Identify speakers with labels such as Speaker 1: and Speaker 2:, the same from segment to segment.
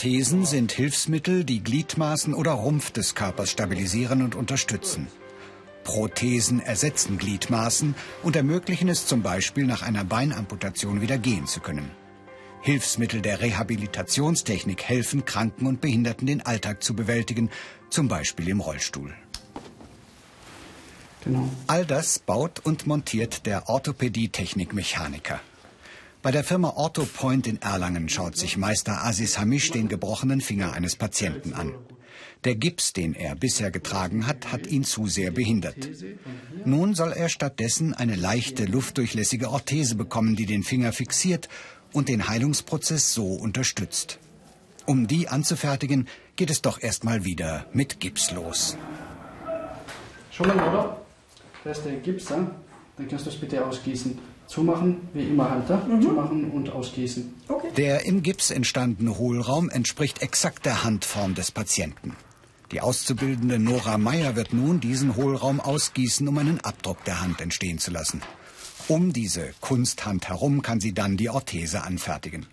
Speaker 1: Orthesen sind Hilfsmittel, die Gliedmaßen oder Rumpf des Körpers stabilisieren und unterstützen. Prothesen ersetzen Gliedmaßen und ermöglichen es zum Beispiel nach einer Beinamputation wieder gehen zu können. Hilfsmittel der Rehabilitationstechnik helfen Kranken und Behinderten den Alltag zu bewältigen, zum Beispiel im Rollstuhl. Genau. All das baut und montiert der Orthopädie-Technik-Mechaniker. Bei der Firma Orthopoint in Erlangen schaut sich Meister Aziz Hamish den gebrochenen Finger eines Patienten an. Der Gips, den er bisher getragen hat, hat ihn zu sehr behindert. Nun soll er stattdessen eine leichte, luftdurchlässige Orthese bekommen, die den Finger fixiert und den Heilungsprozess so unterstützt. Um die anzufertigen, geht es doch erstmal wieder mit Gips los.
Speaker 2: Schon mal, oder? Da ist der Gips, dann kannst du es bitte ausgießen. Zumachen, wie immer Halter, mhm. zumachen und ausgießen.
Speaker 1: Okay. Der im Gips entstandene Hohlraum entspricht exakt der Handform des Patienten. Die auszubildende Nora Meyer wird nun diesen Hohlraum ausgießen, um einen Abdruck der Hand entstehen zu lassen. Um diese Kunsthand herum kann sie dann die Orthese anfertigen.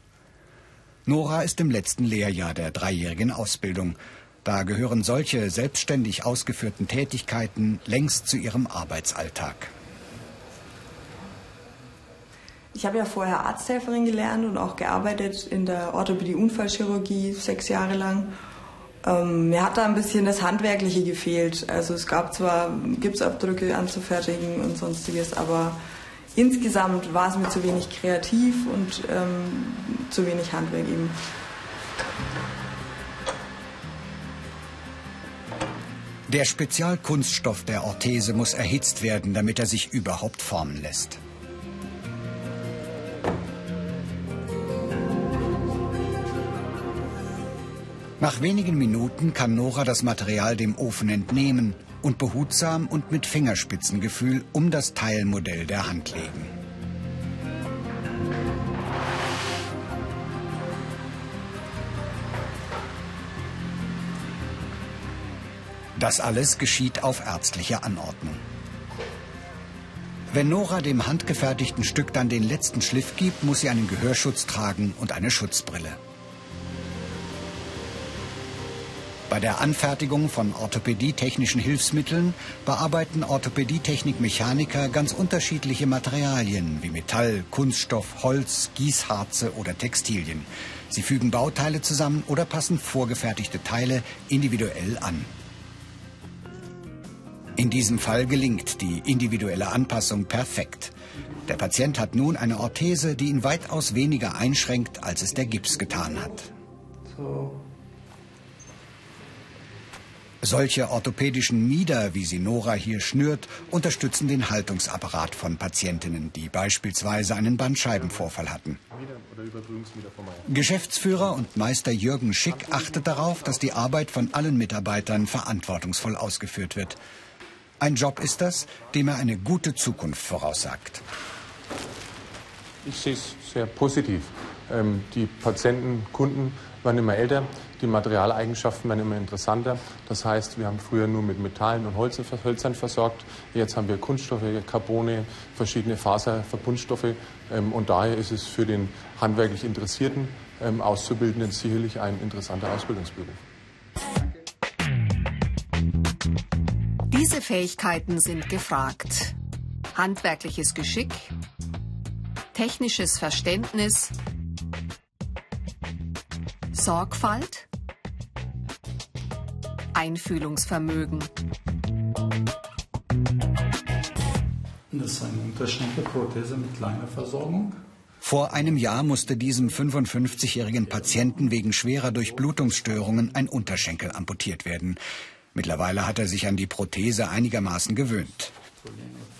Speaker 1: Nora ist im letzten Lehrjahr der dreijährigen Ausbildung. Da gehören solche selbstständig ausgeführten Tätigkeiten längst zu ihrem Arbeitsalltag.
Speaker 3: Ich habe ja vorher Arzthelferin gelernt und auch gearbeitet in der Orthopädie-Unfallchirurgie sechs Jahre lang. Ähm, mir hat da ein bisschen das Handwerkliche gefehlt. Also es gab zwar Gipsabdrücke anzufertigen und sonstiges, aber insgesamt war es mir zu wenig kreativ und ähm, zu wenig Handwerk eben.
Speaker 1: Der Spezialkunststoff der Orthese muss erhitzt werden, damit er sich überhaupt formen lässt. Nach wenigen Minuten kann Nora das Material dem Ofen entnehmen und behutsam und mit Fingerspitzengefühl um das Teilmodell der Hand legen. Das alles geschieht auf ärztliche Anordnung. Wenn Nora dem handgefertigten Stück dann den letzten Schliff gibt, muss sie einen Gehörschutz tragen und eine Schutzbrille. Bei der Anfertigung von orthopädietechnischen Hilfsmitteln bearbeiten Orthopädietechnik-Mechaniker ganz unterschiedliche Materialien wie Metall, Kunststoff, Holz, Gießharze oder Textilien. Sie fügen Bauteile zusammen oder passen vorgefertigte Teile individuell an. In diesem Fall gelingt die individuelle Anpassung perfekt. Der Patient hat nun eine Orthese, die ihn weitaus weniger einschränkt, als es der Gips getan hat. So. Solche orthopädischen Mieder, wie sie Nora hier schnürt, unterstützen den Haltungsapparat von Patientinnen, die beispielsweise einen Bandscheibenvorfall hatten. Geschäftsführer und Meister Jürgen Schick achtet darauf, dass die Arbeit von allen Mitarbeitern verantwortungsvoll ausgeführt wird. Ein Job ist das, dem er eine gute Zukunft voraussagt.
Speaker 4: Ich sehe es sehr positiv. Ähm, die Patienten, Kunden werden immer älter. Die Materialeigenschaften werden immer interessanter. Das heißt, wir haben früher nur mit Metallen und Hölzern versorgt. Jetzt haben wir Kunststoffe, Carbone, verschiedene Faserverbundstoffe. Ähm, und daher ist es für den handwerklich Interessierten, ähm, Auszubildenden sicherlich ein interessanter Ausbildungsberuf.
Speaker 5: Diese Fähigkeiten sind gefragt. Handwerkliches Geschick, technisches Verständnis, Sorgfalt, Einfühlungsvermögen.
Speaker 2: Das ist eine Unterschenkelprothese mit langer Versorgung.
Speaker 1: Vor einem Jahr musste diesem 55-jährigen Patienten wegen schwerer Durchblutungsstörungen ein Unterschenkel amputiert werden. Mittlerweile hat er sich an die Prothese einigermaßen gewöhnt.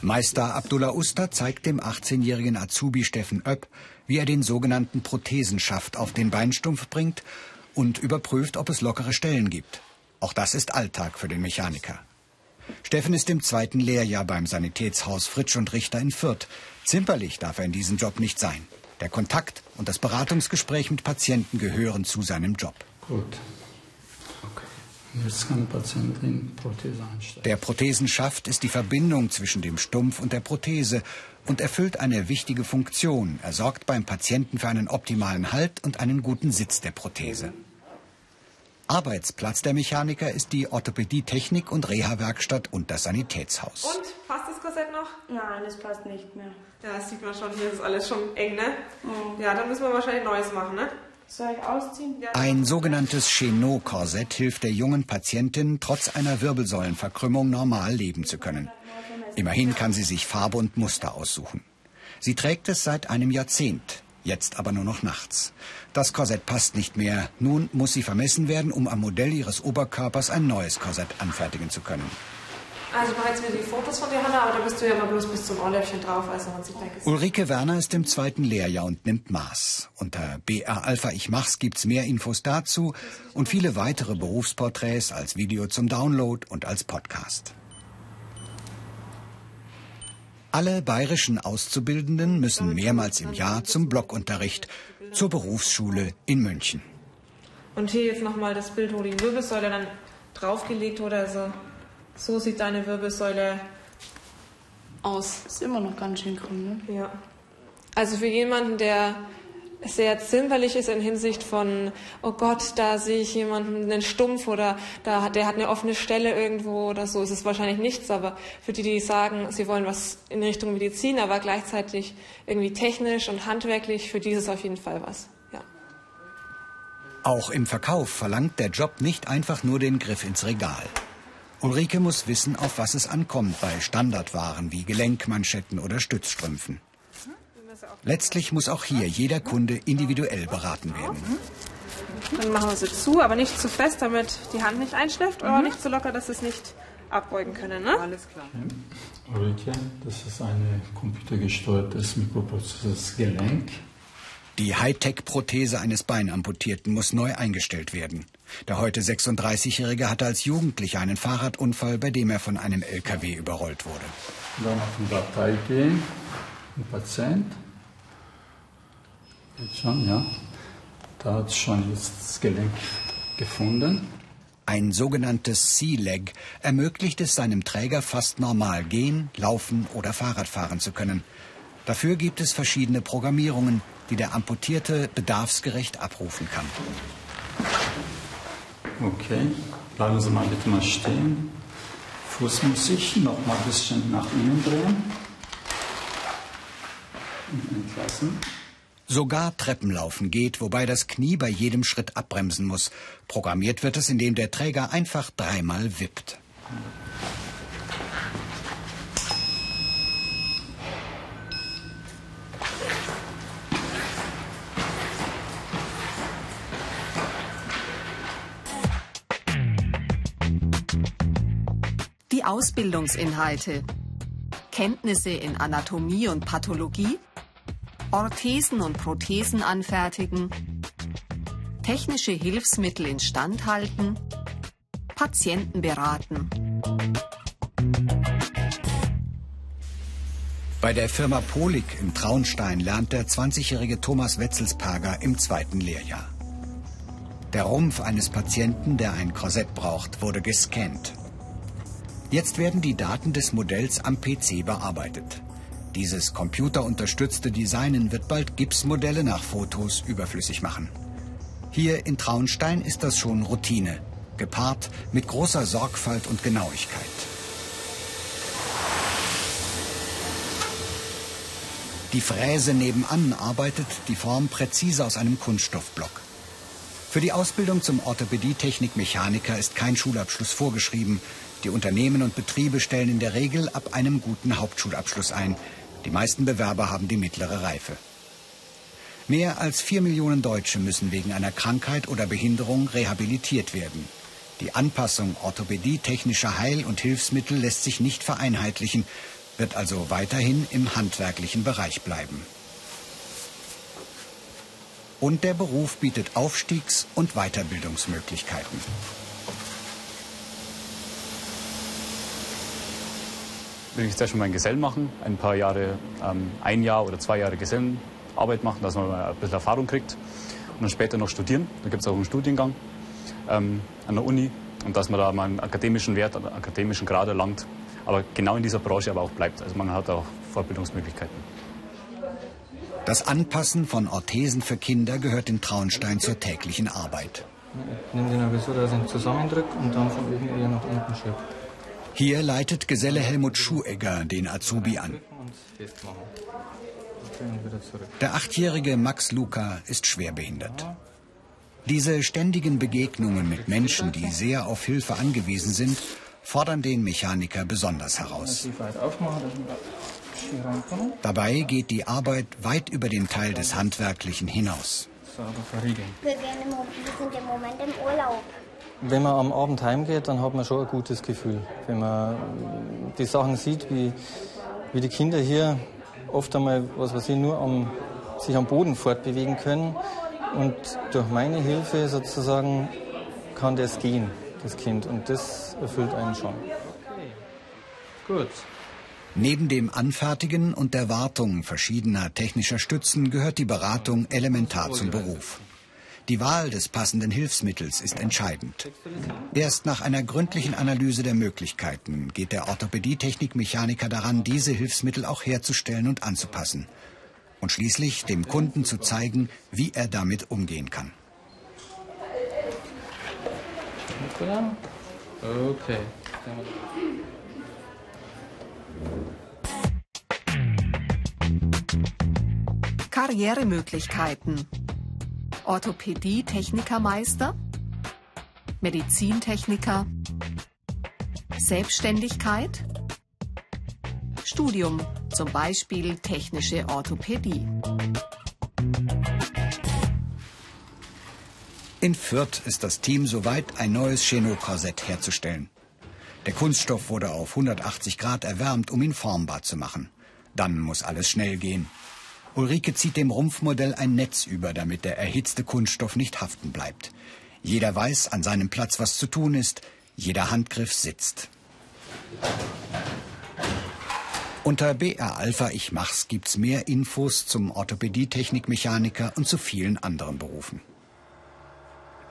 Speaker 1: Meister Abdullah Usta zeigt dem 18-jährigen Azubi Steffen Oepp, wie er den sogenannten Prothesenschaft auf den Beinstumpf bringt und überprüft, ob es lockere Stellen gibt. Auch das ist Alltag für den Mechaniker. Steffen ist im zweiten Lehrjahr beim Sanitätshaus Fritsch und Richter in Fürth. Zimperlich darf er in diesem Job nicht sein. Der Kontakt und das Beratungsgespräch mit Patienten gehören zu seinem Job.
Speaker 2: Gut. Jetzt kann der Patient in Prothese einsteigen.
Speaker 1: Der Prothesenschaft ist die Verbindung zwischen dem Stumpf und der Prothese und erfüllt eine wichtige Funktion. Er sorgt beim Patienten für einen optimalen Halt und einen guten Sitz der Prothese. Arbeitsplatz der Mechaniker ist die Orthopädie Technik und Reha-Werkstatt und das Sanitätshaus.
Speaker 6: Und passt das Korsett noch?
Speaker 7: Nein, das passt nicht mehr.
Speaker 6: Ja, das sieht man schon. Hier ist alles schon eng, ne?
Speaker 7: Mhm.
Speaker 6: Ja, dann müssen wir wahrscheinlich Neues machen, ne?
Speaker 1: Ein sogenanntes Chenot-Korsett hilft der jungen Patientin, trotz einer Wirbelsäulenverkrümmung normal leben zu können. Immerhin kann sie sich Farbe und Muster aussuchen. Sie trägt es seit einem Jahrzehnt, jetzt aber nur noch nachts. Das Korsett passt nicht mehr. Nun muss sie vermessen werden, um am Modell ihres Oberkörpers ein neues Korsett anfertigen zu können.
Speaker 6: Also bereits wieder die Fotos von dir, Hanna, aber da bist du ja mal bloß bis zum Ohrläppchen drauf, also man sieht gesehen.
Speaker 1: Ulrike Werner ist im zweiten Lehrjahr und nimmt Maß. Unter BR Alpha Ich Mach's gibt's mehr Infos dazu und viele weitere Berufsporträts als Video zum Download und als Podcast. Alle bayerischen Auszubildenden müssen mehrmals im Jahr zum Blockunterricht zur Berufsschule in München.
Speaker 6: Und hier jetzt nochmal das Bild, wo die Wirbelsäule dann draufgelegt wurde. Also so sieht deine Wirbelsäule aus.
Speaker 7: Ist immer noch ganz schön grün, ne?
Speaker 6: Ja. Also für jemanden, der sehr zimperlich ist in Hinsicht von, oh Gott, da sehe ich jemanden, einen Stumpf oder da hat, der hat eine offene Stelle irgendwo oder so, ist es wahrscheinlich nichts. Aber für die, die sagen, sie wollen was in Richtung Medizin, aber gleichzeitig irgendwie technisch und handwerklich, für die ist es auf jeden Fall was. Ja.
Speaker 1: Auch im Verkauf verlangt der Job nicht einfach nur den Griff ins Regal. Ulrike muss wissen, auf was es ankommt bei Standardwaren wie Gelenkmanschetten oder Stützstrümpfen. Letztlich muss auch hier jeder Kunde individuell beraten werden.
Speaker 6: Dann machen wir sie zu, aber nicht zu fest, damit die Hand nicht einschläft, aber nicht zu locker, dass sie es nicht abbeugen können. Ne?
Speaker 3: Alles klar.
Speaker 8: Ulrike, das ist ein computergesteuertes mikroprozessores Gelenk.
Speaker 1: Die Hightech-Prothese eines Beinamputierten muss neu eingestellt werden. Der heute 36-Jährige hatte als Jugendlicher einen Fahrradunfall, bei dem er von einem LKW überrollt wurde.
Speaker 8: Dann auf die Datei gehen, ein Patient. Jetzt schon, ja. Da hat schon das Gelenk gefunden.
Speaker 1: Ein sogenanntes Sea-Leg ermöglicht es seinem Träger fast normal gehen, laufen oder Fahrrad fahren zu können. Dafür gibt es verschiedene Programmierungen, die der Amputierte bedarfsgerecht abrufen kann.
Speaker 8: Okay, bleiben Sie mal bitte mal stehen. Fuß muss ich noch mal ein bisschen nach innen drehen. Und entlassen.
Speaker 1: Sogar Treppenlaufen geht, wobei das Knie bei jedem Schritt abbremsen muss. Programmiert wird es, indem der Träger einfach dreimal wippt.
Speaker 5: Ausbildungsinhalte. Kenntnisse in Anatomie und Pathologie. Orthesen und Prothesen anfertigen. Technische Hilfsmittel instand halten. Patienten beraten.
Speaker 1: Bei der Firma Polik im Traunstein lernt der 20-jährige Thomas Wetzelsperger im zweiten Lehrjahr. Der Rumpf eines Patienten, der ein Korsett braucht, wurde gescannt. Jetzt werden die Daten des Modells am PC bearbeitet. Dieses computerunterstützte Designen wird bald Gipsmodelle nach Fotos überflüssig machen. Hier in Traunstein ist das schon Routine, gepaart mit großer Sorgfalt und Genauigkeit. Die Fräse nebenan arbeitet die Form präzise aus einem Kunststoffblock. Für die Ausbildung zum Orthopädie-Technik-Mechaniker ist kein Schulabschluss vorgeschrieben. Die Unternehmen und Betriebe stellen in der Regel ab einem guten Hauptschulabschluss ein. Die meisten Bewerber haben die mittlere Reife. Mehr als vier Millionen Deutsche müssen wegen einer Krankheit oder Behinderung rehabilitiert werden. Die Anpassung orthopädie-technischer Heil- und Hilfsmittel lässt sich nicht vereinheitlichen, wird also weiterhin im handwerklichen Bereich bleiben. Und der Beruf bietet Aufstiegs- und Weiterbildungsmöglichkeiten.
Speaker 9: Will ich jetzt mal einen Gesellen machen, ein paar Jahre, ähm, ein Jahr oder zwei Jahre Gesellenarbeit machen, dass man mal ein bisschen Erfahrung kriegt und dann später noch studieren. Da gibt es auch einen Studiengang ähm, an der Uni und dass man da mal einen akademischen Wert, einen akademischen Grad erlangt, aber genau in dieser Branche aber auch bleibt. Also man hat auch Fortbildungsmöglichkeiten.
Speaker 1: Das Anpassen von Orthesen für Kinder gehört in Traunstein zur täglichen Arbeit.
Speaker 10: Ich nehme den aber so, dass ich ihn zusammendrücke und dann von oben eher nach unten schiebe.
Speaker 1: Hier leitet Geselle Helmut Schuhegger den Azubi an. Der achtjährige Max Luca ist schwerbehindert. Diese ständigen Begegnungen mit Menschen, die sehr auf Hilfe angewiesen sind, fordern den Mechaniker besonders heraus. Dabei geht die Arbeit weit über den Teil des Handwerklichen hinaus.
Speaker 7: Wir, sind im Moment im Urlaub.
Speaker 10: Wenn man am Abend heimgeht, dann hat man schon ein gutes Gefühl. Wenn man die Sachen sieht, wie, wie die Kinder hier oft einmal, was weiß ich, nur am, sich am Boden fortbewegen können. Und durch meine Hilfe sozusagen kann das gehen, das Kind. Und das erfüllt einen schon. Okay.
Speaker 1: Gut. Neben dem Anfertigen und der Wartung verschiedener technischer Stützen gehört die Beratung elementar zum Beruf. Die Wahl des passenden Hilfsmittels ist entscheidend. Erst nach einer gründlichen Analyse der Möglichkeiten geht der Orthopädie-Technik-Mechaniker daran, diese Hilfsmittel auch herzustellen und anzupassen. Und schließlich dem Kunden zu zeigen, wie er damit umgehen kann.
Speaker 10: Okay.
Speaker 5: Karrieremöglichkeiten. Orthopädie-Technikermeister, Medizintechniker, Selbstständigkeit, Studium, zum Beispiel technische Orthopädie.
Speaker 1: In Fürth ist das Team soweit, ein neues Chenot-Korsett herzustellen. Der Kunststoff wurde auf 180 Grad erwärmt, um ihn formbar zu machen. Dann muss alles schnell gehen. Ulrike zieht dem Rumpfmodell ein Netz über, damit der erhitzte Kunststoff nicht haften bleibt. Jeder weiß an seinem Platz, was zu tun ist. Jeder Handgriff sitzt. Unter BR Alpha Ich Mach's gibt's mehr Infos zum Orthopädie-Technik-Mechaniker und zu vielen anderen Berufen.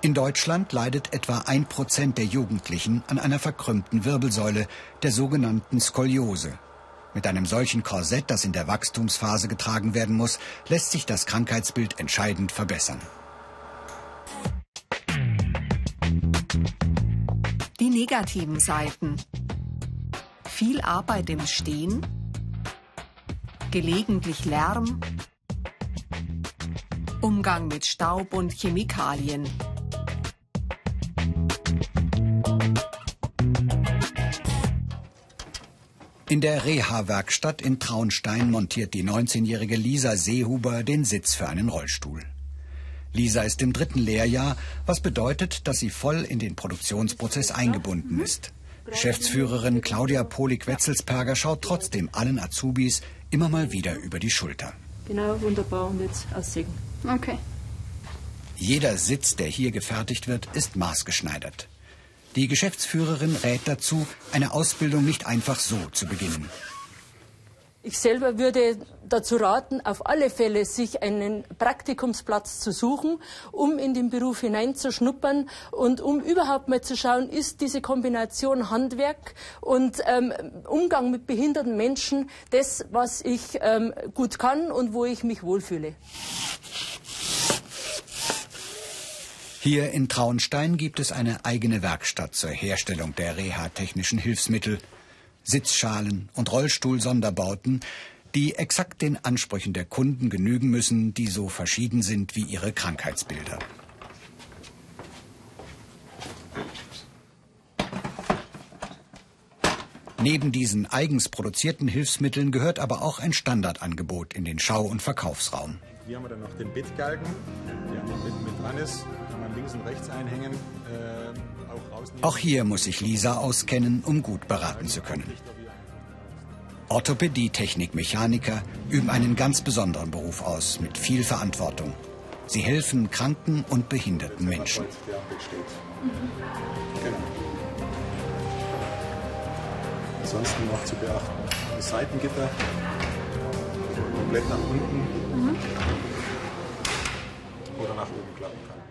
Speaker 1: In Deutschland leidet etwa ein Prozent der Jugendlichen an einer verkrümmten Wirbelsäule, der sogenannten Skoliose, mit einem solchen Korsett, das in der Wachstumsphase getragen werden muss, lässt sich das Krankheitsbild entscheidend verbessern.
Speaker 5: Die negativen Seiten. Viel Arbeit im Stehen, gelegentlich Lärm, Umgang mit Staub und Chemikalien.
Speaker 1: In der Reha-Werkstatt in Traunstein montiert die 19-jährige Lisa Seehuber den Sitz für einen Rollstuhl. Lisa ist im dritten Lehrjahr, was bedeutet, dass sie voll in den Produktionsprozess eingebunden ist. Geschäftsführerin Claudia Polik-Wetzelsperger schaut trotzdem allen Azubis immer mal wieder über die Schulter.
Speaker 11: Genau, wunderbar. Und jetzt aussägen.
Speaker 7: Okay.
Speaker 1: Jeder Sitz, der hier gefertigt wird, ist maßgeschneidert. Die Geschäftsführerin rät dazu, eine Ausbildung nicht einfach so zu beginnen.
Speaker 11: Ich selber würde dazu raten, auf alle Fälle sich einen Praktikumsplatz zu suchen, um in den Beruf hineinzuschnuppern und um überhaupt mal zu schauen, ist diese Kombination Handwerk und ähm, Umgang mit behinderten Menschen das, was ich ähm, gut kann und wo ich mich wohlfühle.
Speaker 1: Hier in Traunstein gibt es eine eigene Werkstatt zur Herstellung der reha-technischen Hilfsmittel, Sitzschalen und Rollstuhl-Sonderbauten, die exakt den Ansprüchen der Kunden genügen müssen, die so verschieden sind wie ihre Krankheitsbilder. Neben diesen eigens produzierten Hilfsmitteln gehört aber auch ein Standardangebot in den Schau- und Verkaufsraum.
Speaker 4: Hier haben wir dann noch den Bettgalgen, der mit, mit dran ist links und rechts einhängen. Äh,
Speaker 1: auch, auch hier muss sich Lisa auskennen, um gut beraten zu können. Orthopädie, Technik, Mechaniker üben einen ganz besonderen Beruf aus, mit viel Verantwortung. Sie helfen kranken und behinderten Menschen.
Speaker 4: Genau. Ansonsten noch zu beachten, das Seitengitter komplett nach unten mhm. oder nach oben klappen kann.